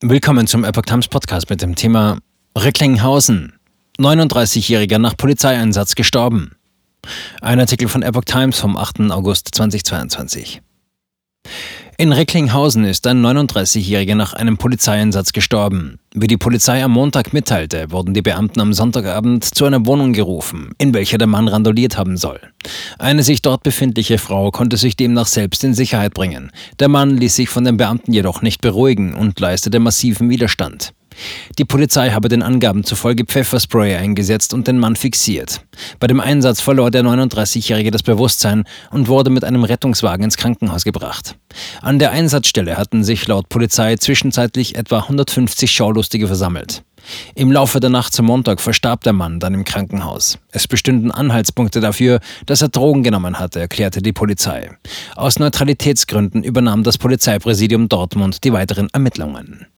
Willkommen zum Epoch Times Podcast mit dem Thema Recklinghausen. 39-Jähriger nach Polizeieinsatz gestorben. Ein Artikel von Epoch Times vom 8. August 2022. In Recklinghausen ist ein 39-Jähriger nach einem Polizeieinsatz gestorben. Wie die Polizei am Montag mitteilte, wurden die Beamten am Sonntagabend zu einer Wohnung gerufen, in welcher der Mann randoliert haben soll. Eine sich dort befindliche Frau konnte sich demnach selbst in Sicherheit bringen. Der Mann ließ sich von den Beamten jedoch nicht beruhigen und leistete massiven Widerstand. Die Polizei habe den Angaben zufolge Pfefferspray eingesetzt und den Mann fixiert. Bei dem Einsatz verlor der 39-Jährige das Bewusstsein und wurde mit einem Rettungswagen ins Krankenhaus gebracht. An der Einsatzstelle hatten sich laut Polizei zwischenzeitlich etwa 150 Schaulustige versammelt. Im Laufe der Nacht zum Montag verstarb der Mann dann im Krankenhaus. Es bestünden Anhaltspunkte dafür, dass er Drogen genommen hatte, erklärte die Polizei. Aus Neutralitätsgründen übernahm das Polizeipräsidium Dortmund die weiteren Ermittlungen.